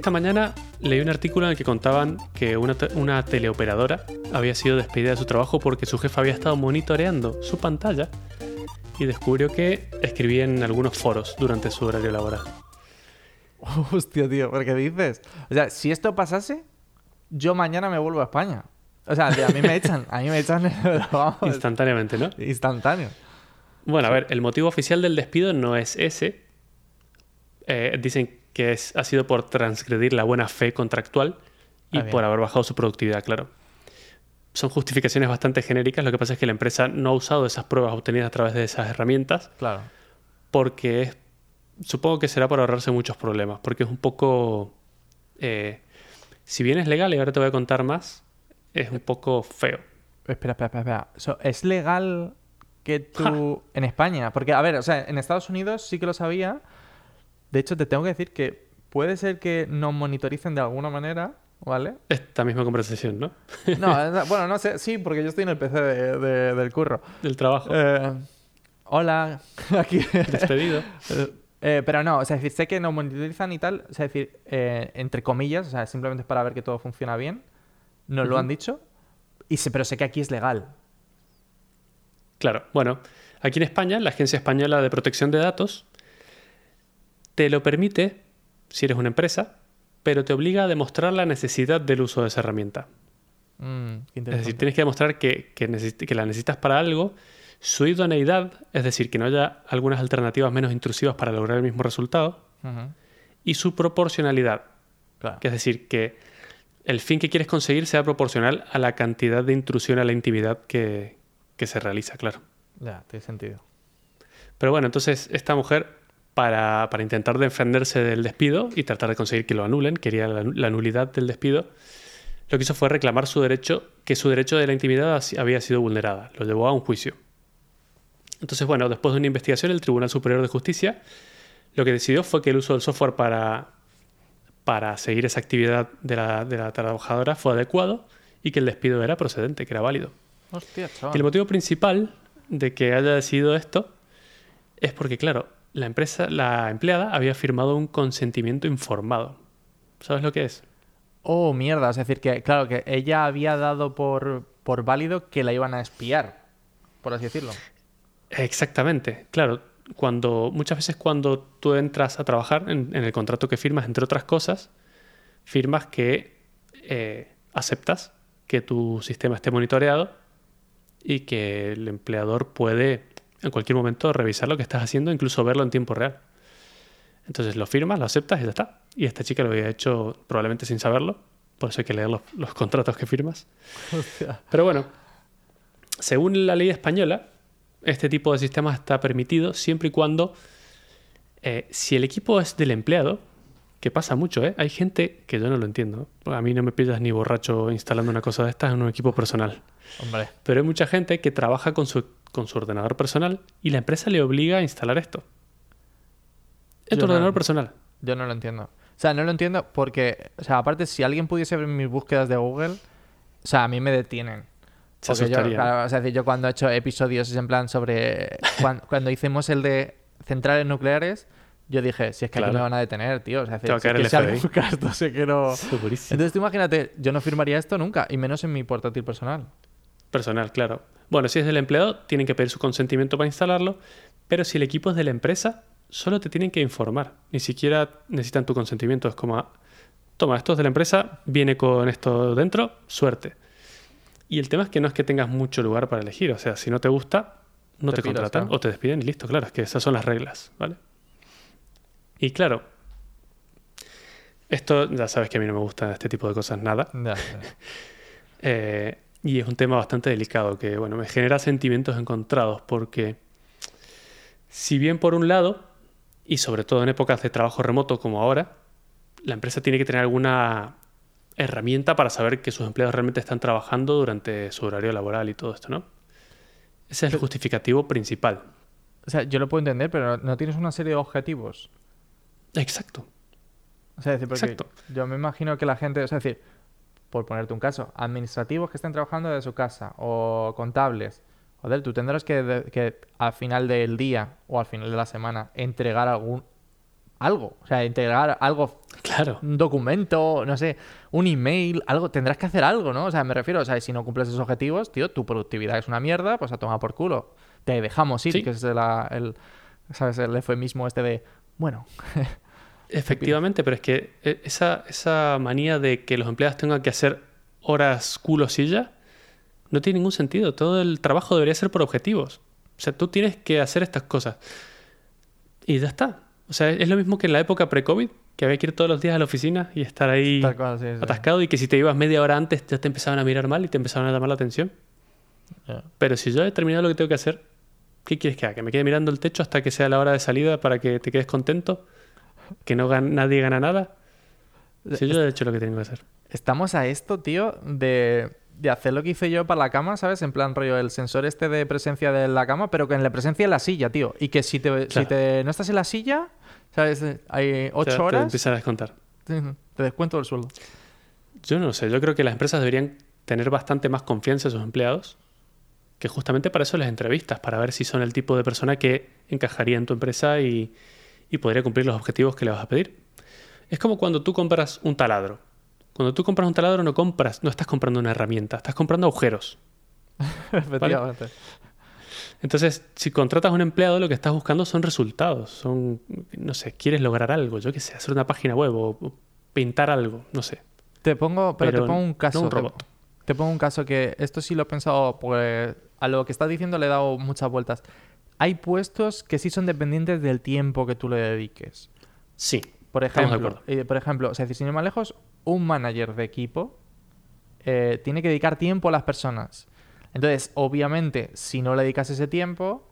esta mañana leí un artículo en el que contaban que una, te- una teleoperadora había sido despedida de su trabajo porque su jefe había estado monitoreando su pantalla y descubrió que escribía en algunos foros durante su horario laboral. Hostia, tío, ¿por qué dices? O sea, si esto pasase, yo mañana me vuelvo a España. O sea, tío, a mí me echan, a mí me echan, vamos, Instantáneamente, ¿no? instantáneo. Bueno, a ver, el motivo oficial del despido no es ese. Eh, dicen que es, ha sido por transgredir la buena fe contractual y Ah, por haber bajado su productividad, claro. Son justificaciones bastante genéricas, lo que pasa es que la empresa no ha usado esas pruebas obtenidas a través de esas herramientas Claro. porque es- supongo que será para ahorrarse muchos problemas, porque es un poco... eh, si bien es legal, y ahora te voy a contar más, es un poco feo. Espera, espera, espera. espera. So, ¿Es legal que tú... En España, porque, a ver, o sea, en Estados Unidos sí que lo sabía. De hecho, te tengo que decir que puede ser que nos monitoricen de alguna manera, ¿vale? Esta misma conversación, ¿no? No, bueno, no sé, sí, porque yo estoy en el PC de- de- del curro. Del trabajo. Eh, hola, aquí. Despedido. Eh, pero no, o sea, es decir, sé que nos monitorizan y tal, o sea, es decir, eh, entre comillas, o sea, simplemente es para ver que todo funciona bien, nos lo han dicho, y sé, pero sé que aquí es legal. Claro, bueno, aquí en España, la Agencia Española de Protección de Datos te lo permite si eres una empresa, pero te obliga a demostrar la necesidad del uso de esa herramienta. Mm, Es decir, tienes que demostrar que, que, necesit- que la necesitas para algo, su idoneidad, es decir, que no haya algunas alternativas menos intrusivas para lograr el mismo resultado, y su proporcionalidad, Claro. que es decir, que el fin que quieres conseguir sea proporcional a la cantidad de intrusión a la intimidad que, que se realiza, claro. Ya, tiene sentido. Pero bueno, entonces esta mujer, para, para intentar defenderse del despido y tratar de conseguir que lo anulen, quería la, la nulidad del despido, lo que hizo fue reclamar su derecho, que su derecho de la intimidad había sido vulnerada. Lo llevó a un juicio. Entonces, bueno, después de una investigación, el Tribunal Superior de Justicia lo que decidió fue que el uso del software para, para seguir esa actividad de la, de la trabajadora fue adecuado y que el despido era procedente, que era válido. Hostia, Y el motivo principal de que haya decidido esto es porque, claro, la empresa, la empleada había firmado un consentimiento informado. ¿Sabes lo que es? Oh, mierda, es decir, que, claro, que ella había dado por, por válido que la iban a espiar, por así decirlo. Exactamente. Claro, cuando muchas veces cuando tú entras a trabajar en, en el contrato que firmas, entre otras cosas, firmas que eh, aceptas que tu sistema esté monitoreado y que el empleador puede en cualquier momento revisar lo que estás haciendo, incluso verlo en tiempo real. Entonces lo firmas, lo aceptas y ya está. Y esta chica lo había hecho probablemente sin saberlo, por eso hay que leer los, los contratos que firmas. Hostia. Pero bueno, según la ley española, este tipo de sistemas está permitido siempre y cuando, eh, si el equipo es del empleado, que pasa mucho, ¿eh? Hay gente que yo no lo entiendo. A mí no me pillas ni borracho instalando una cosa de estas en un equipo personal. Hombre. Pero hay mucha gente que trabaja con su, con su ordenador personal y la empresa le obliga a instalar esto. En tu no- ordenador personal. Yo no lo entiendo. O sea, no lo entiendo porque, o sea, aparte, si alguien pudiese ver mis búsquedas de Google, o sea, a mí me detienen. Se Porque yo, asustaría. claro, o sea, yo cuando he hecho episodios en plan sobre... cuan- cuando, hicimos el de centrales nucleares, yo dije, si es que aquí Claro. me van a detener, tío. O sea, si es que si busca esto, sé que no... Entonces tú imagínate, yo no firmaría esto nunca, y menos en mi portátil personal. Personal, claro. Bueno, si es del empleado, tienen que pedir su consentimiento para instalarlo, pero si el equipo es de la empresa, solo te tienen que informar. Ni siquiera necesitan tu consentimiento. Es como, ah, toma, esto es de la empresa, viene con esto dentro, suerte. Y el tema es que no es que tengas mucho lugar para elegir. O sea, si no te gusta, no Te contratan o te despiden y listo. Claro, es que esas son las reglas, ¿vale? Y claro, esto ya sabes que a mí no me gusta este tipo de cosas nada. Eh, y es un tema bastante delicado que, bueno, me genera sentimientos encontrados porque si bien por un lado, y sobre todo en épocas de trabajo remoto como ahora, la empresa tiene que tener alguna herramienta para saber que sus empleados realmente están trabajando durante su horario laboral y todo esto, ¿no? Ese es el justificativo principal. O sea, yo lo puedo entender, pero no, tienes una serie de objetivos. Exacto. O sea, es decir, porque Exacto. yo me imagino que la gente, o sea, es decir, por ponerte un caso, administrativos que estén trabajando desde su casa o contables. Joder, tú tendrás que, de- que al final del día o al final de la semana entregar algún algo. O sea, integrar algo, Claro. un documento, no sé, un email, algo, tendrás que hacer algo, ¿no? O sea, me refiero, o sea, si no cumples esos objetivos, tío, tu productividad es una mierda, pues a tomar por culo. Te dejamos ir, Sí. que es la- el, ¿sabes? El eufemismo este de, bueno, Efectivamente, pero es que eh, esa, esa manía de que los empleados tengan que hacer horas culo silla no tiene ningún sentido. Todo el trabajo debería ser por objetivos. O sea, tú tienes que hacer estas cosas. Y ya está. O sea, es lo mismo que en la época pre-COVID, que había que ir todos los días a la oficina y estar ahí tal cual, sí, sí. atascado y que si te ibas media hora antes ya te empezaban a mirar mal y te empezaban a llamar la atención. Pero si yo he terminado lo que tengo que hacer, ¿qué quieres que haga? ¿Que me quede mirando el techo hasta que sea la hora de salida para que te quedes contento? ¿Que no gan- nadie gana nada? Si yo he hecho lo que tengo que hacer. Estamos a esto, tío, de, de hacer lo que hice yo para la cama, ¿sabes? En plan rollo, el sensor este de presencia de la cama, pero que en la presencia en la silla, tío. Y que si, te, si te, no estás en la silla, ¿sabes? Hay O sea, ocho Te horas, empiezan a descontar. te, te descuento el sueldo. Yo no sé, yo creo que las empresas deberían tener bastante más confianza en sus empleados, que justamente para eso les entrevistas, para ver si son el tipo de persona que encajaría en tu empresa y, y podría cumplir los objetivos que le vas a pedir. Es como cuando tú compras un taladro. Cuando tú compras un taladro no compras, no estás comprando una herramienta, estás comprando agujeros. Efectivamente. Entonces, si contratas a un empleado, lo que estás buscando son resultados. Son, no sé, quieres lograr algo, yo qué sé, hacer una página web o, pintar algo, no sé. Te pongo, pero, Pero te pongo un caso. no un te- robot. Te, pongo un caso que esto sí lo he pensado, porque a lo que estás diciendo le he dado muchas vueltas. Hay puestos que sí son dependientes del tiempo que tú le dediques. Sí, Por de ejemplo, eh, por ejemplo, o sea, sin ir más lejos, un manager de equipo eh, tiene que dedicar tiempo a las personas. Entonces, obviamente, si no le dedicas ese tiempo,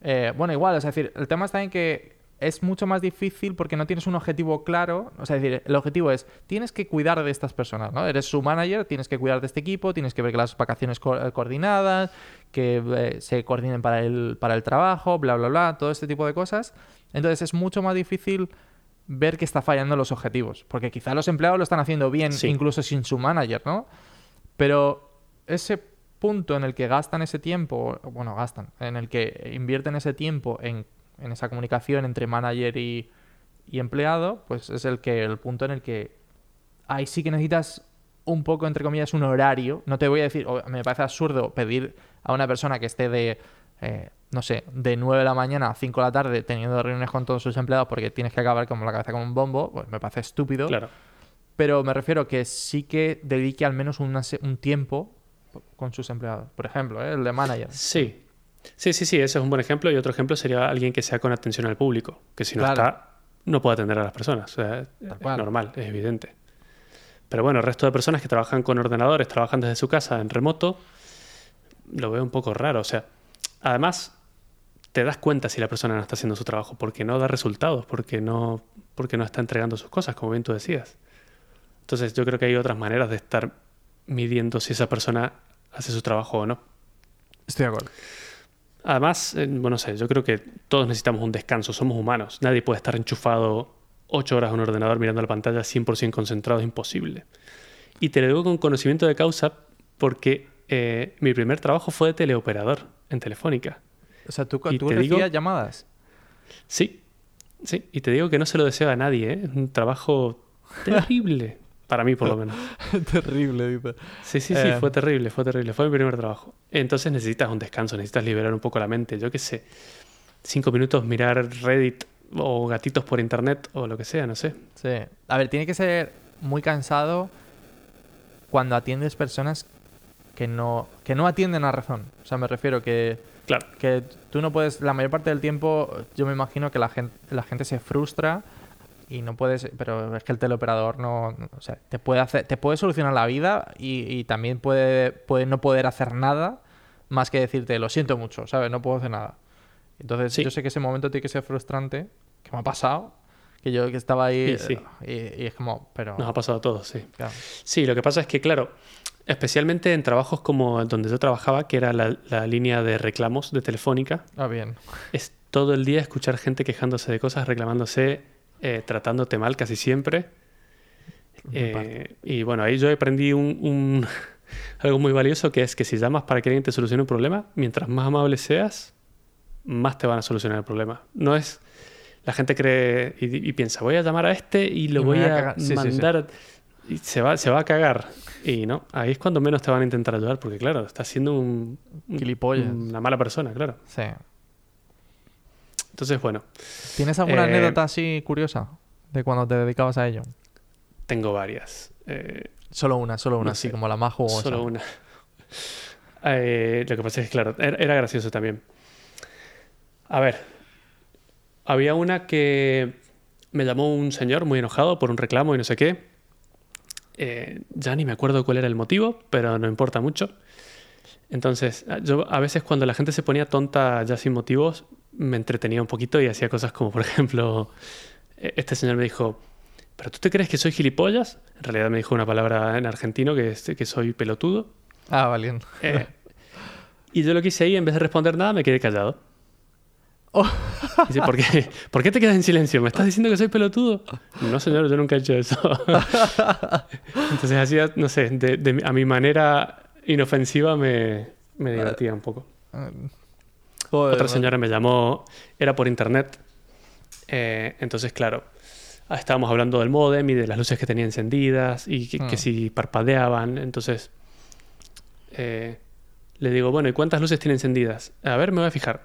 eh, bueno, igual, es decir, el tema está en que es mucho más difícil porque no tienes un objetivo claro. O sea, es decir, el objetivo es, tienes que cuidar de estas personas, ¿no? Eres su manager, tienes que cuidar de este equipo, tienes que ver que las vacaciones co- coordinadas, que eh, se coordinen para el, para el trabajo, bla, bla, bla, todo este tipo de cosas. Entonces es mucho más difícil ver que está fallando los objetivos. Porque quizá los empleados lo están haciendo bien, Sí. incluso sin su manager, ¿no? Pero ese punto en el que gastan ese tiempo, bueno, gastan, en el que invierten ese tiempo en, en esa comunicación entre manager y, y empleado, pues es el que el punto en el que ahí sí que necesitas un poco, entre comillas, un horario. No te voy a decir, o- me parece absurdo pedir a una persona que esté de, eh, no sé, de 9 de la mañana a 5 de la tarde teniendo reuniones con todos sus empleados porque tienes que acabar como la cabeza con un bombo, pues me parece estúpido. claro. Pero me refiero que sí que dedique al menos una un tiempo con sus empleados. Por ejemplo, ¿eh? el de manager. Sí. Sí, sí, sí, ese es un buen ejemplo. Y otro ejemplo sería alguien que sea con atención al público, que si no Claro. está, no puede atender a las personas. O sea, es normal, es evidente. Pero bueno, el resto de personas que trabajan con ordenadores, trabajan desde su casa en remoto, lo veo un poco raro. O sea, además, te das cuenta si la persona no está haciendo su trabajo, porque no da resultados, porque no, porque no está entregando sus cosas, como bien tú decías. Entonces, yo creo que hay otras maneras de estar midiendo si esa persona hace su trabajo o no. Estoy de acuerdo. Además, eh, bueno, no sé, yo creo que todos necesitamos un descanso, somos humanos. Nadie puede estar enchufado ocho horas a un ordenador mirando la pantalla 100% concentrado, es imposible. Y te lo digo con conocimiento de causa porque eh, mi primer trabajo fue de teleoperador en Telefónica. O sea, tú, Y tú te recibías digo- llamadas. Sí, sí, y te digo que no se lo deseo a nadie, ¿eh? es un trabajo terrible, para mí por lo menos. Terrible, dice. Sí, sí, sí, Eh. fue terrible, fue terrible. Fue mi primer trabajo. Entonces necesitas un descanso, necesitas liberar un poco la mente. Yo qué sé, cinco minutos mirar Reddit o gatitos por internet o lo que sea, no sé. Sí. A ver, tiene que ser muy cansado cuando atiendes personas que no, que no atienden a razón. O sea, me refiero que, Claro, que tú no puedes, la mayor parte del tiempo, yo me imagino que la gente, la gente se frustra y no puedes, pero es que el teleoperador no, no- o sea, te puede hacer, te puede solucionar la vida y, y también puede, puede no poder hacer nada más que decirte, lo siento mucho, ¿sabes? No puedo hacer nada. Entonces, Sí. yo sé que ese momento tiene que ser frustrante, que me ha pasado, que yo que estaba ahí Sí, sí. y, y es como, pero... nos ha pasado a todos, sí. claro. Sí, lo que pasa es que, claro, especialmente en trabajos como donde yo trabajaba, que era la, la línea de reclamos de Telefónica, Ah, bien. es todo el día escuchar gente quejándose de cosas, reclamándose, eh, tratándote mal casi siempre. Eh, y bueno, ahí yo aprendí un, un- algo muy valioso que es que si llamas para que alguien te solucione un problema, mientras más amable seas, más te van a solucionar el problema. No es, la gente cree y, y piensa, voy a llamar a este y lo Y voy a a, cagar". Sí, sí, sí. mandar y se va, se va a cagar. Y no, ahí es cuando menos te van a intentar ayudar, porque claro, estás siendo un, un- Gilipollas. una mala persona, claro. Sí. Entonces, bueno, ¿Tienes alguna Eh, anécdota así curiosa de cuando te dedicabas a ello? tengo varias. Eh, Solo una, solo una, No así sé. como la más jugosa. Solo una. Eh, lo que pasa es que, claro, era, era gracioso también. A ver, había una que me llamó un señor muy enojado por un reclamo y no sé qué. Eh, ya ni me acuerdo cuál era el motivo, pero no importa mucho. Entonces, yo a veces cuando la gente se ponía tonta ya sin motivos, me entretenía un poquito y hacía cosas como, por ejemplo, eh, este señor me dijo, ¿pero tú te crees que soy gilipollas? En realidad me dijo una palabra en argentino que, es, que soy pelotudo. Ah, vale. Eh, y yo lo que hice ahí, en vez de responder nada, me quedé callado. Oh. Dice, ¿por qué, ¿por qué te quedas en silencio? ¿Me estás diciendo que soy pelotudo? No, señor, yo nunca he hecho eso. Entonces hacía, no sé, de, de mi- a mi manera inofensiva me, me divertía un poco. Joder, Otra señora me llamó, era por internet. Eh, entonces, claro, ah, estábamos hablando del modem y de las luces que tenía encendidas y que, que Hmm. si parpadeaban. Entonces, eh, le digo, bueno, ¿y cuántas luces tiene encendidas? A ver, me voy a fijar.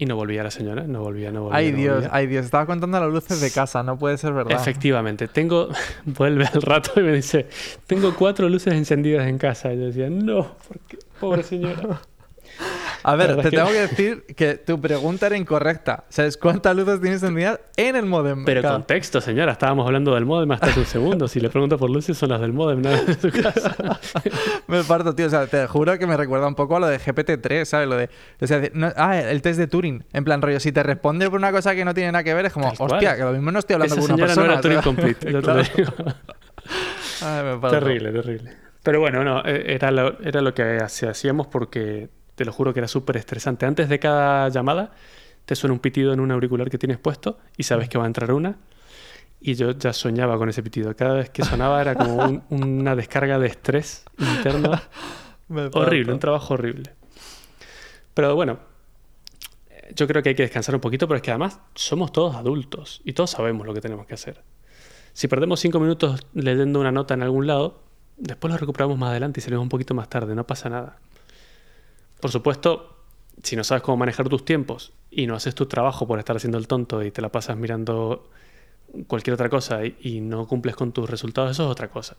Y no volvía la señora, no volvía, no volvía. Ay, no Dios, volvía. ay, Dios. Estaba contando las luces de casa, no puede ser verdad. Efectivamente, tengo, vuelve al rato y me dice, tengo cuatro luces encendidas en casa. Y yo decía, no, porque, pobre señora. A ver, te que- tengo que decir que tu pregunta era incorrecta. ¿Sabes cuántas luces tienes encendidas en el modem? Pero Claro. contexto, señora, estábamos hablando del modem hasta hace un segundo. Si le pregunto por luces, son las del modem, nada de su casa. Me parto, tío. O sea, te juro que me recuerda un poco a lo de GPT-3, ¿sabes? Lo de. O sea, de- no- ah, el test de Turing. En plan, rollo, si te responde por una cosa que no tiene nada que ver, es como, Tal cual. hostia, que lo mismo no estoy hablando Esa con una persona. no era Turing complete, te lo Claro. digo. Ay, me parto. Terrible, terrible. Pero bueno, no, eh, era lo, era lo que hacíamos porque te lo juro que era súper estresante. Antes de cada llamada te suena un pitido en un auricular que tienes puesto y sabes que va a entrar una. Y yo ya soñaba con ese pitido. Cada vez que sonaba era como un- una descarga de estrés interno. Horrible, un trabajo horrible. Pero bueno, yo creo que hay que descansar un poquito, pero es que además somos todos adultos y todos sabemos lo que tenemos que hacer. Si perdemos cinco minutos leyendo una nota en algún lado, después lo recuperamos más adelante y salimos un poquito más tarde, no pasa nada. Por supuesto, si no sabes cómo manejar tus tiempos y no haces tu trabajo por estar haciendo el tonto y te la pasas mirando cualquier otra cosa y, no cumples con tus resultados, eso es otra cosa.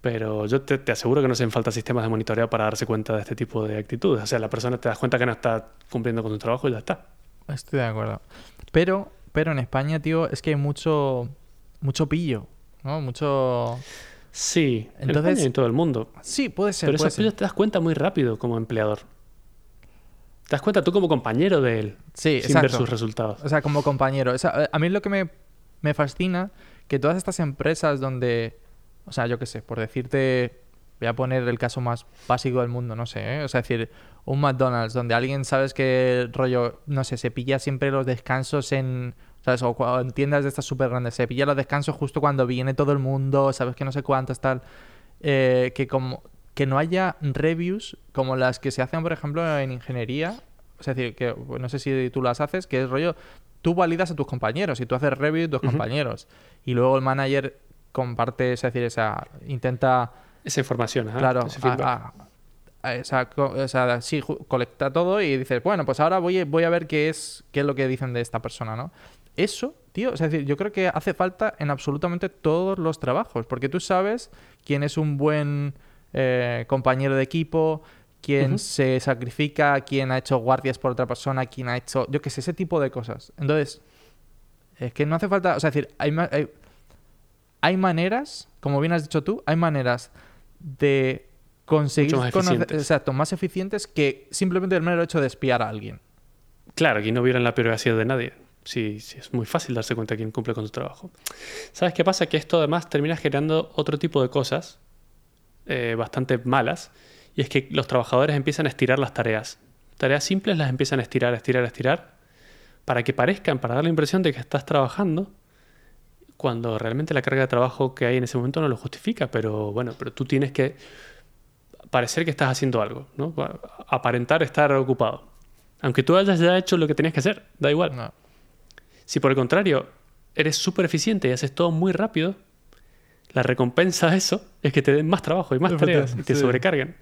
Pero yo te, te aseguro que no hacen falta sistemas de monitoreo para darse cuenta de este tipo de actitudes. O sea, la persona te das cuenta que no está cumpliendo con su trabajo y ya está. Estoy de acuerdo. Pero, pero en España, tío, es que hay mucho, mucho pillo, ¿no? Mucho... Sí, en Entonces- España y en todo el mundo. Sí, puede ser, Pero puede eso ser. te das cuenta muy rápido como empleador. Te das cuenta tú como compañero de él, Sí, sin ver exacto. sus resultados. O sea, como compañero. O sea, a mí lo que me, me fascina, que todas estas empresas donde, o sea, yo qué sé, por decirte, voy a poner el caso más básico del mundo, no sé, ¿eh? o sea, es decir, un McDonald's donde alguien sabes que rollo, no sé, se pilla siempre los descansos en, ¿sabes? O cua- en tiendas de estas súper grandes, se pilla los descansos justo cuando viene todo el mundo, sabes que no sé cuántos, tal, eh, que como que no haya reviews como las que se hacen, por ejemplo, en ingeniería. Es decir, que pues, no sé si tú las haces, que es rollo, tú validas a tus compañeros y tú haces review de tus compañeros. Y luego el manager comparte, es decir, esa, intenta, Esa información, ajá, claro, ese a- a- a esa o sea, sí, colecta todo y dices, bueno, pues ahora voy, a- voy a ver qué es, qué es lo que dicen de esta persona, ¿no? Eso, tío, es decir, yo creo que hace falta en absolutamente todos los trabajos, porque tú sabes quién es un buen eh, compañero de equipo, quién se sacrifica, quién ha hecho guardias por otra persona, quién ha hecho, yo qué sé, ese tipo de cosas. Entonces, es que no hace falta, o sea, es decir, hay, hay, hay maneras, como bien has dicho tú, hay maneras de conseguir más conocer- exacto, más eficientes que simplemente el mero hecho de espiar a alguien. Claro, aquí no vieran la privacidad de nadie. Sí, sí, es muy fácil darse cuenta de quién cumple con su trabajo. ¿Sabes qué pasa? Que esto además termina generando otro tipo de cosas eh, bastante malas. Y es que los trabajadores empiezan a estirar las tareas. Tareas simples las empiezan a estirar, a estirar, a estirar. Para que parezcan, para dar la impresión de que estás trabajando. Cuando realmente la carga de trabajo que hay en ese momento no lo justifica. Pero bueno, pero tú tienes que parecer que estás haciendo algo, ¿no? Aparentar estar ocupado. Aunque tú hayas ya hecho lo que tenías que hacer, da igual. No. Si por el contrario eres súper eficiente y haces todo muy rápido, la recompensa de eso es que te den más trabajo y más tareas y te Sí. sobrecarguen.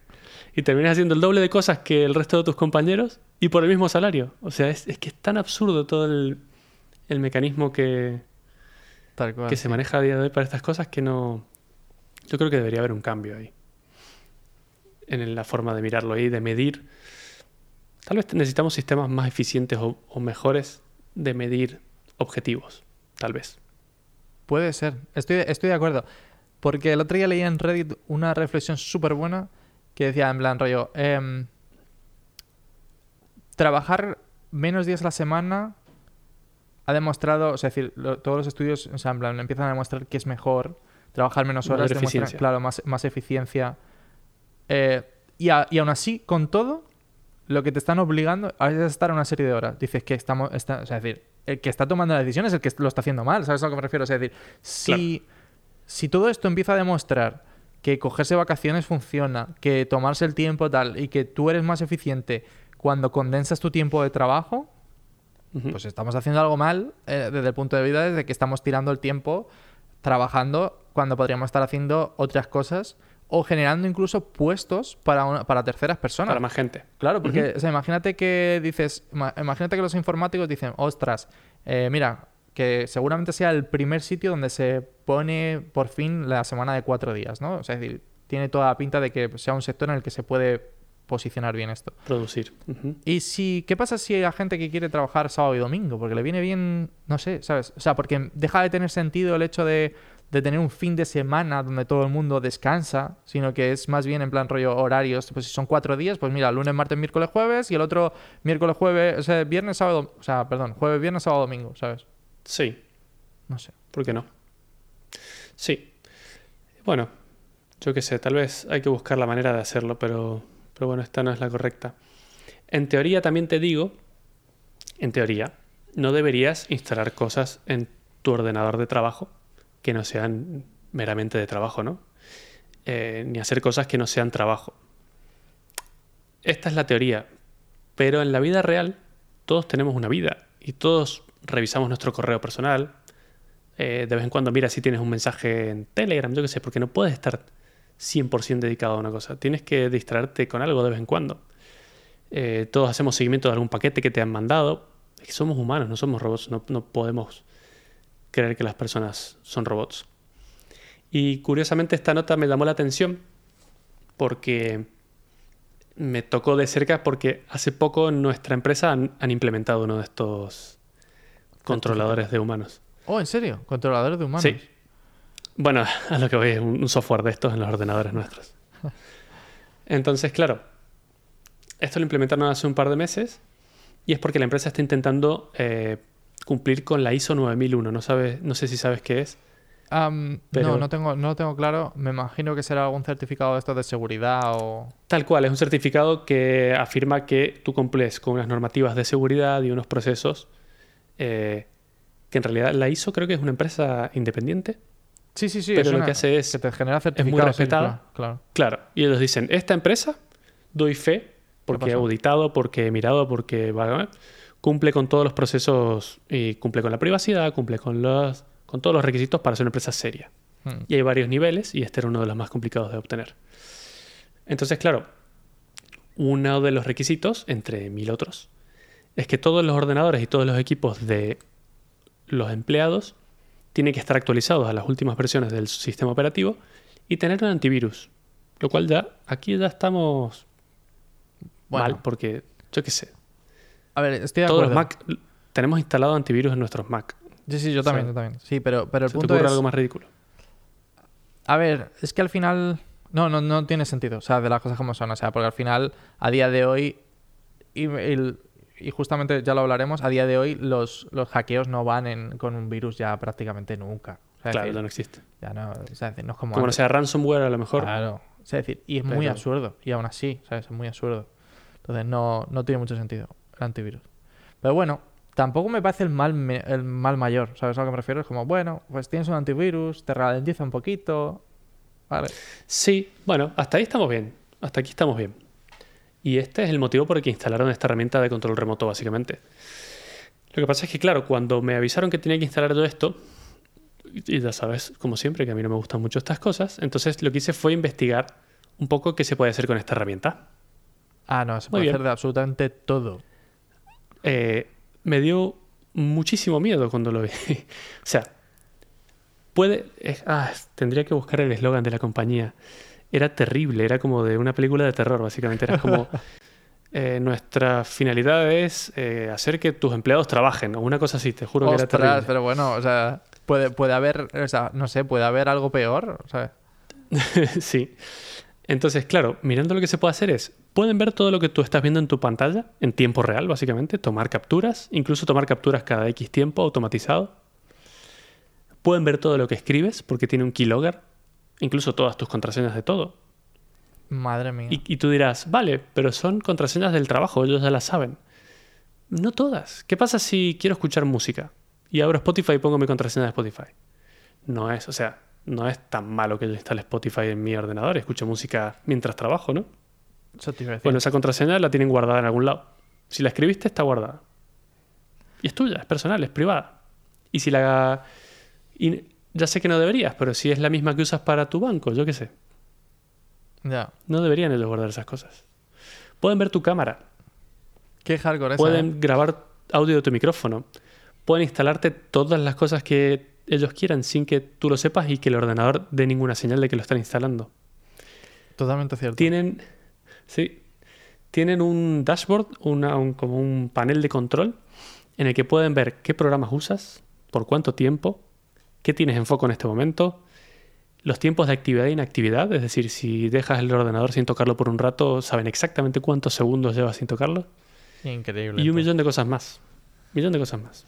Y terminas haciendo el doble de cosas que el resto de tus compañeros y por el mismo salario. O sea, es, es que es tan absurdo todo el, el mecanismo que, Tal cual. que se maneja a día de hoy para estas cosas que no... Yo creo que debería haber un cambio ahí. En la forma de mirarlo ahí, de medir. Tal vez necesitamos sistemas más eficientes o, o mejores de medir objetivos. Tal vez. Puede ser. Estoy, estoy de acuerdo. Porque el otro día leí en Reddit una reflexión súper buena que decía en plan rollo, em, trabajar menos días a la semana ha demostrado, o sea, es decir, lo- todos los estudios o sea, en plan, empiezan a demostrar que es mejor trabajar menos horas, demuestra- claro, más, más eficiencia. Eh, y, a- y aún así, con todo, lo que te están obligando a veces es estar una serie de horas. Dices que estamos, está- o sea, es decir, el que está tomando la decisión es el que lo está haciendo mal, ¿sabes a lo que me refiero? O sea, es decir, si, si todo esto empieza a demostrar que cogerse vacaciones funciona, que tomarse el tiempo tal, y que tú eres más eficiente cuando condensas tu tiempo de trabajo, pues estamos haciendo algo mal eh, desde el punto de vista desde que estamos tirando el tiempo trabajando cuando podríamos estar haciendo otras cosas o generando incluso puestos para, una- para terceras personas. para más gente. Claro, porque o sea, imagínate que dices, ima- imagínate que los informáticos dicen, ostras, eh, mira, que seguramente sea el primer sitio donde se pone por fin la semana de cuatro días, ¿no? O sea, es decir, tiene toda la pinta de que sea un sector en el que se puede posicionar bien esto. Producir. Y si, ¿qué pasa si hay gente que quiere trabajar sábado y domingo? Porque le viene bien, no sé, ¿sabes? O sea, porque deja de tener sentido el hecho de, de tener un fin de semana donde todo el mundo descansa, sino que es más bien en plan rollo horarios. Pues si son cuatro días, pues mira, lunes, martes, miércoles, jueves y el otro miércoles, jueves, o sea, viernes, sábado, o sea, perdón, jueves, viernes, sábado, domingo, ¿sabes? Sí, No sé. ¿por qué no? Sí. Bueno, yo qué sé, tal vez hay que buscar la manera de hacerlo, pero, pero bueno, esta no es la correcta. En teoría también te digo, en teoría, no deberías instalar cosas en tu ordenador de trabajo que no sean meramente de trabajo, ¿no? Eh, ni hacer cosas que no sean trabajo. Esta es la teoría, pero en la vida real todos tenemos una vida y todos revisamos nuestro correo personal. Eh, de vez en cuando mira si tienes un mensaje en Telegram, yo qué sé, porque no puedes estar 100% dedicado a una cosa. Tienes que distraerte con algo de vez en cuando. Eh, todos hacemos seguimiento de algún paquete que te han mandado. Que somos humanos, no somos robots. No podemos creer que las personas son robots. Y curiosamente esta nota me llamó la atención porque me tocó de cerca porque hace poco en nuestra empresa han, han implementado uno de estos controladores de humanos. Oh, ¿en serio? Controladores de humanos. Sí. Bueno, a lo que voy es un, un software de estos en los ordenadores nuestros. Entonces, claro, esto lo implementaron hace un par de meses y es porque la empresa está intentando eh, cumplir con la ISO 9001. No, sabes, no sé si sabes qué es. Am, Pero- No, no tengo, no lo tengo claro. Me imagino que será algún certificado de estos de seguridad o... Tal cual, es un certificado que afirma que tú cumples con unas normativas de seguridad y unos procesos eh, que en realidad la ISO creo que es una empresa independiente. Sí, sí, sí. Pero es lo una- que hace es- Que te genera certificados. sí, respetada. claro, claro. Y ellos dicen, esta empresa, doy fe, porque he auditado, porque he mirado, porque cumple con todos los procesos y cumple con la privacidad, cumple con, los, con todos los requisitos para ser una empresa seria. Hmm. Y hay varios niveles y este era uno de los más complicados de obtener. Entonces, claro, uno de los requisitos, entre mil otros, es que todos los ordenadores y todos los equipos de los empleados tienen que estar actualizados a las últimas versiones del sistema operativo y tener un antivirus. Lo cual ya, aquí ya estamos Bueno. mal, porque yo qué sé, A ver, estoy de todos los acuerdo. Mac tenemos instalado antivirus en nuestros Mac. Sí, sí, yo también, yo también. Sí, pero, pero el ¿Se te punto ocurre es... algo más ridículo? A ver, es que al final... No, no, no tiene sentido. O sea, de las cosas como son. O sea, porque al final, a día de hoy... Y, justamente ya lo hablaremos, a día de hoy los, los hackeos no van en- con un virus ya prácticamente nunca. O sea, es Claro, decir, ya no existe. ya no, o sea, es decir, no es como, Como no sea ransomware, a lo mejor. Claro. O sea, es decir, y es muy absurdo. Y aún así, ¿sabes? Es muy absurdo. Entonces no, no tiene mucho sentido el antivirus. Pero bueno, tampoco me parece el mal, el mal mayor. ¿Sabes a lo que me refiero? Es como, bueno, pues tienes un antivirus, te ralentiza un poquito. Vale. Sí, bueno, hasta ahí estamos bien. Hasta aquí estamos bien. Y este es el motivo por el que instalaron esta herramienta de control remoto, básicamente. Lo que pasa es que, claro, cuando me avisaron que tenía que instalar todo esto, y ya sabes, como siempre, que a mí no me gustan mucho estas cosas, entonces lo que hice fue investigar un poco qué se puede hacer con esta herramienta. Ah, no, se Muy puede bien. hacer de absolutamente todo. Eh, me dio muchísimo miedo cuando lo vi. o sea, puede... es- ah, tendría que buscar el eslogan de la compañía. Era terrible, era como de una película de terror, básicamente. Era como... eh, nuestra finalidad es eh, hacer que tus empleados trabajen, o una cosa así, te juro que era terrible. pero bueno, o sea, puede, puede haber, o sea, no sé, puede haber algo peor, sí. Entonces, claro, mirando lo que se puede hacer es, pueden ver todo lo que tú estás viendo en tu pantalla, en tiempo real, básicamente, tomar capturas, incluso tomar capturas cada X tiempo automatizado. Pueden ver todo lo que escribes, porque tiene un keylogger, incluso todas tus contraseñas de todo. madre mía. Y, y tú dirás, vale, pero son contraseñas del trabajo, ellos ya las saben. No todas. ¿Qué pasa si quiero escuchar música y abro Spotify y pongo mi contraseña de Spotify? No es, o sea, no es tan malo que yo instale Spotify en mi ordenador y escuche música mientras trabajo, ¿no? Eso te iba a decir. Bueno, esa contraseña la tienen guardada en algún lado. Si la escribiste, está guardada. Y es tuya, es personal, es privada. Y si la... y ya sé que no deberías, pero si es la misma que usas para tu banco, yo qué sé. ya. No deberían ellos guardar esas cosas. Pueden ver tu cámara, Qué hardcore esa, pueden ¿eh? grabar audio de tu micrófono, pueden instalarte todas las cosas que ellos quieran sin que tú lo sepas y que el ordenador dé ninguna señal de que lo están instalando. Totalmente cierto. Tienen, sí, tienen un dashboard, una- un- como un panel de control en el que pueden ver qué programas usas, por cuánto tiempo, qué tienes en foco en este momento, los tiempos de actividad e inactividad, es decir, si dejas el ordenador sin tocarlo por un rato, saben exactamente cuántos segundos llevas sin tocarlo. Increíble. Y un todo. millón de cosas más. Millón de cosas más.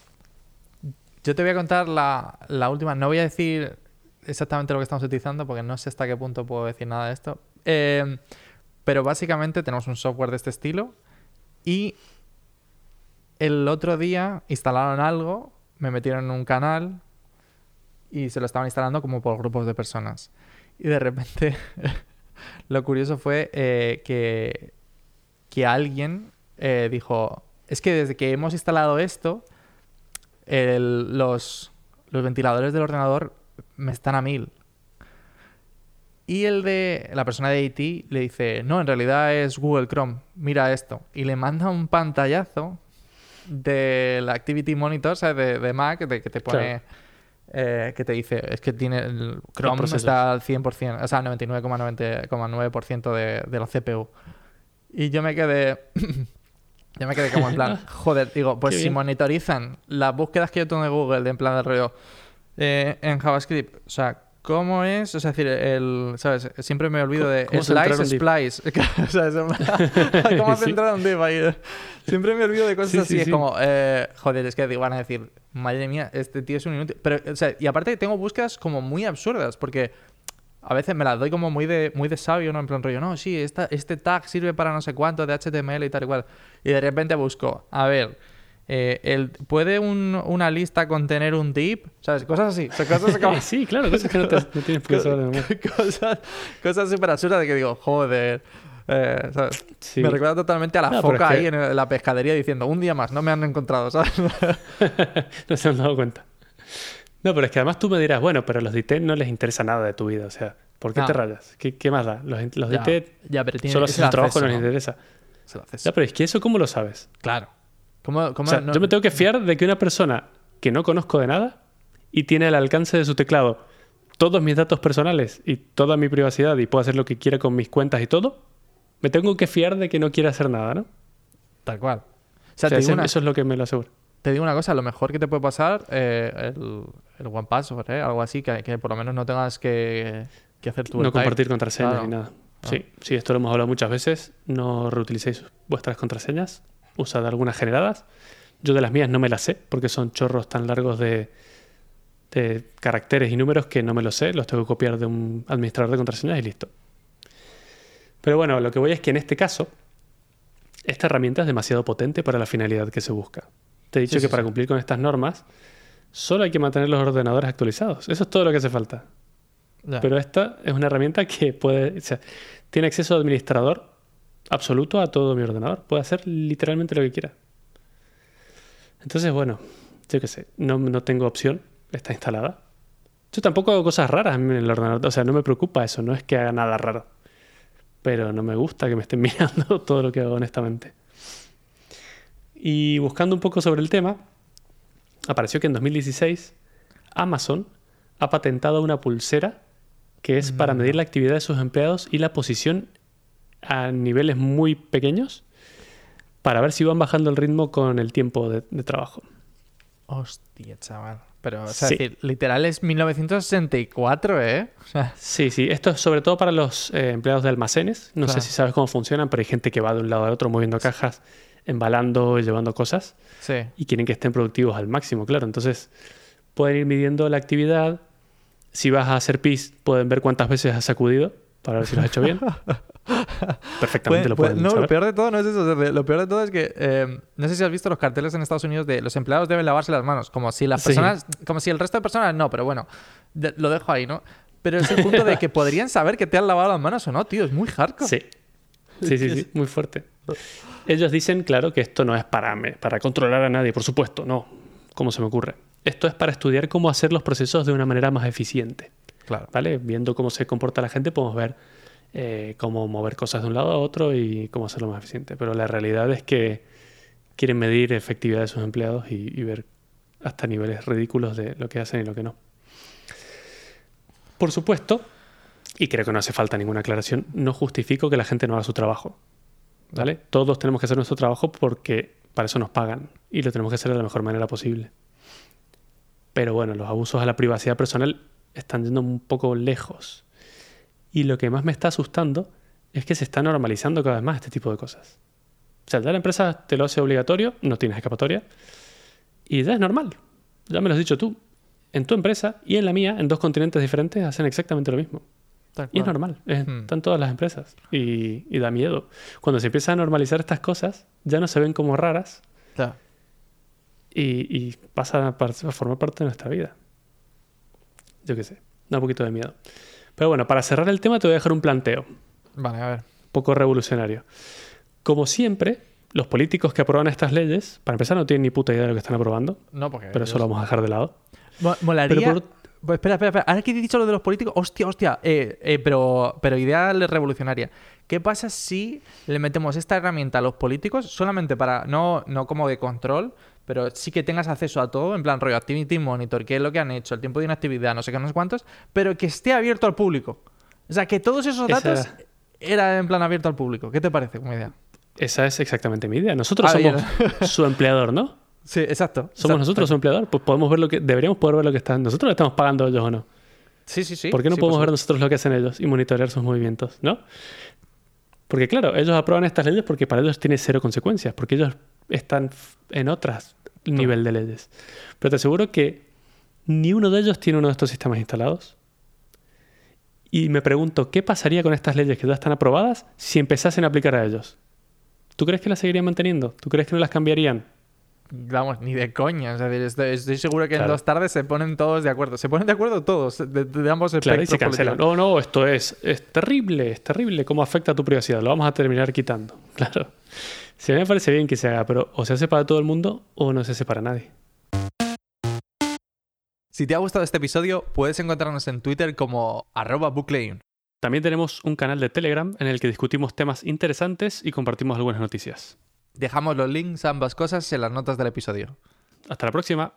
Yo te voy a contar la, la última. No voy a decir exactamente lo que estamos utilizando porque no sé hasta qué punto puedo decir nada de esto. Eh, pero básicamente tenemos un software de este estilo y el otro día instalaron algo, me metieron en un canal y se lo estaban instalando como por grupos de personas. Y de repente lo curioso fue eh, que, que alguien eh, dijo, es que desde que hemos instalado esto, el- los, los ventiladores del ordenador me están a mil. Y el de la persona de IT le dice, no, en realidad es Google Chrome, mira esto. Y le manda un pantallazo del Activity Monitor, ¿sabes? De, de Mac, de, que te pone... eh, que te dice, es que tiene el Chrome procesos. está al 100%, o sea, al 99,9% de, de la CPU. Y yo me quedé... yo me quedé como en plan, joder, digo, pues Qué si bien. monitorizan las búsquedas que yo tengo de Google, de en plan de rollo, eh, en JavaScript, o sea, ¿cómo es? O sea, es decir, el, ¿sabes? Siempre me olvido ¿Cómo- de slice, splice. o sea, es en plan, ¿Cómo centrar un div ahí? Siempre me olvido de cosas Sí, así. sí, es sí. como, eh, joder, es que van a decir, madre mía, este tío es un inútil. Pero, o sea, y aparte tengo búsquedas como muy absurdas, porque a veces me las doy como muy de, muy de sabio, ¿no? En plan rollo, no, sí, esta, este tag sirve para no sé cuánto de HTML y tal y cual. Y de repente busco, a ver, eh, el, ¿puede un- una lista contener un div? ¿Sabes? Cosas así. O sea, cosas como... sí, claro, cosas que no, te- no tienes por cosas cosas súper absurdas de que digo, joder. eh, ¿sabes? Sí. Me recuerda totalmente a la No, foca es que- ahí en la pescadería diciendo, un día más, no me han encontrado, ¿sabes? no se han dado cuenta. No, pero es que además tú me dirás, bueno, pero a los de IT no les interesa nada de tu vida. O sea, ¿por qué No. te rayas? ¿Qué, qué más da? Los, los ya, IT ya, pero tiene solo hacen el su trabajo, no les interesa. Es. Ya, pero es que eso, ¿cómo lo sabes? Claro. ¿Cómo, cómo O sea, no- yo me tengo que fiar de que una persona que no conozco de nada y tiene al alcance de su teclado todos mis datos personales y toda mi privacidad y puede hacer lo que quiera con mis cuentas y todo, me tengo que fiar de que no quiere hacer nada, ¿no? Tal cual. O O sea, una, eso es lo que me lo asegura. Te digo una cosa, lo mejor que te puede pasar, eh, el, el One Password, ¿eh? algo así, que, que por lo menos no tengas que, que hacer tu No compartir contraseñas Claro. ni nada. Ah. Sí, sí, esto lo hemos hablado muchas veces. No reutilicéis vuestras contraseñas. Usad algunas generadas. Yo de las mías no me las sé porque son chorros tan largos de, de caracteres y números que no me los sé. Los tengo que copiar de un administrador de contraseñas y listo. Pero bueno, lo que voy es que en este caso, esta herramienta es demasiado potente para la finalidad que se busca. Te he dicho Sí, que sí, para sí. cumplir con estas normas, solo hay que mantener los ordenadores actualizados. Eso es todo lo que hace falta. Pero esta es una herramienta que puede, o sea, tiene acceso administrador absoluto a todo mi ordenador. Puede hacer literalmente lo que quiera. Entonces, bueno, yo qué sé, no, no tengo opción, está instalada. Yo tampoco hago cosas raras en el ordenador, o sea, no me preocupa eso, no es que haga nada raro. Pero no me gusta que me estén mirando todo lo que hago honestamente. Y buscando un poco sobre el tema, apareció que en 2016 Amazon ha patentado una pulsera que es para medir la actividad de sus empleados y la posición a niveles muy pequeños para ver si van bajando el ritmo con el tiempo de, de trabajo. Hostia, chaval. Pero, o sea, es decir, literal es 1964, ¿eh? O sea, Sí, sí, esto es sobre todo para los eh, empleados de almacenes. No Claro. sé si sabes cómo funcionan, pero hay gente que va de un lado al otro moviendo cajas, embalando y llevando cosas sí. y quieren que estén productivos al máximo, claro. Entonces pueden ir midiendo la actividad. Si vas a hacer pis, pueden ver cuántas veces has sacudido para ver si lo has hecho bien. Perfectamente lo puede- pueden no, lo saber. peor de todo no es eso. Lo peor de todo es que eh, no sé si has visto los carteles en Estados Unidos de los empleados deben lavarse las manos. Como si las Sí. personas, como si el resto de personas no, pero bueno, de- lo dejo ahí, ¿no? Pero es el punto de que podrían saber que te han lavado las manos o no, tío. Es muy hardcore. Sí. Sí, sí, sí, muy fuerte. Ellos dicen, claro, que esto no es para, para controlar a nadie, por supuesto, no. ¿Cómo se me ocurre? Esto es para estudiar cómo hacer los procesos de una manera más eficiente. Claro. ¿Vale? Viendo cómo se comporta la gente, podemos ver eh, cómo mover cosas de un lado a otro y cómo hacerlo más eficiente. Pero la realidad es que quieren medir efectividad de sus empleados y, y ver hasta niveles ridículos de lo que hacen y lo que no. Por supuesto, y creo que no hace falta ninguna aclaración, no justifico que la gente no haga su trabajo. Todos tenemos que hacer nuestro trabajo porque para eso nos pagan y lo tenemos que hacer de la mejor manera posible. Pero bueno, los abusos a la privacidad personal están yendo un poco lejos. Y lo que más me está asustando es que se está normalizando cada vez más este tipo de cosas. O sea, ya la empresa te lo hace obligatorio, no tienes escapatoria, y ya es normal. Ya me lo has dicho tú. En tu empresa y en la mía, en dos continentes diferentes, hacen exactamente lo mismo. Tal Y es normal, es- Hmm. están todas las empresas. Y, y da miedo. Cuando se empieza a normalizar estas cosas, ya no se ven como raras Claro. y, y pasan a, par- a formar parte de nuestra vida. Yo qué sé, da un poquito de miedo. Pero bueno, para cerrar el tema te voy a dejar un planteo, un Vale, a ver. poco revolucionario. Como siempre, los políticos que aprueban estas leyes, para empezar no tienen ni puta idea de lo que están aprobando, No, porque. pero eso lo vamos a dejar de lado. Mo- Molaría. Pero por- espera, espera, espera. Ahora que he dicho lo de los políticos, hostia, hostia. eh, eh, pero, pero idea revolucionaria. ¿Qué pasa si le metemos esta herramienta a los políticos solamente para, no, no como de control, pero sí que tengas acceso a todo, en plan rollo Activity Monitor, qué es lo que han hecho, el tiempo de inactividad, no sé qué, no sé cuántos, pero que esté abierto al público? O sea, que todos esos Esa- datos era en plan abierto al público. ¿Qué te parece como idea? Esa es exactamente mi idea. Nosotros Ah, somos su empleador, ¿no? Sí, exacto. Somos exacto. nosotros su empleador, pues podemos ver lo que deberíamos poder ver lo que están. Nosotros le estamos pagando a ellos o no. Sí, sí, sí. ¿Por qué no sí, podemos ver nosotros lo que hacen ellos y monitorear sus movimientos, no? Porque claro, ellos aprueban estas leyes porque para ellos tiene cero consecuencias, porque ellos están en otras nivel de leyes. Pero te aseguro que ni uno de ellos tiene uno de estos sistemas instalados. Y me pregunto, ¿qué pasaría con estas leyes que ya están aprobadas si empezasen a aplicar a ellos? ¿Tú crees que las seguirían manteniendo? ¿Tú crees que no las cambiarían? Vamos, ni de coña. Es decir, estoy, estoy seguro que en dos tardes se ponen todos de acuerdo. Se ponen de acuerdo todos, de, de ambos Claro, y espectros se cancelan. No, no, esto es, es terrible, es terrible cómo afecta a tu privacidad. Lo vamos a terminar quitando. Claro. Si a mí me parece bien que se haga, pero o se hace para todo el mundo o no se hace para nadie. Si te ha gustado este episodio, puedes encontrarnos en Twitter como arroba booklayun. También tenemos un canal de Telegram en el que discutimos temas interesantes y compartimos algunas noticias. Dejamos los links a ambas cosas en las notas del episodio. Hasta la próxima.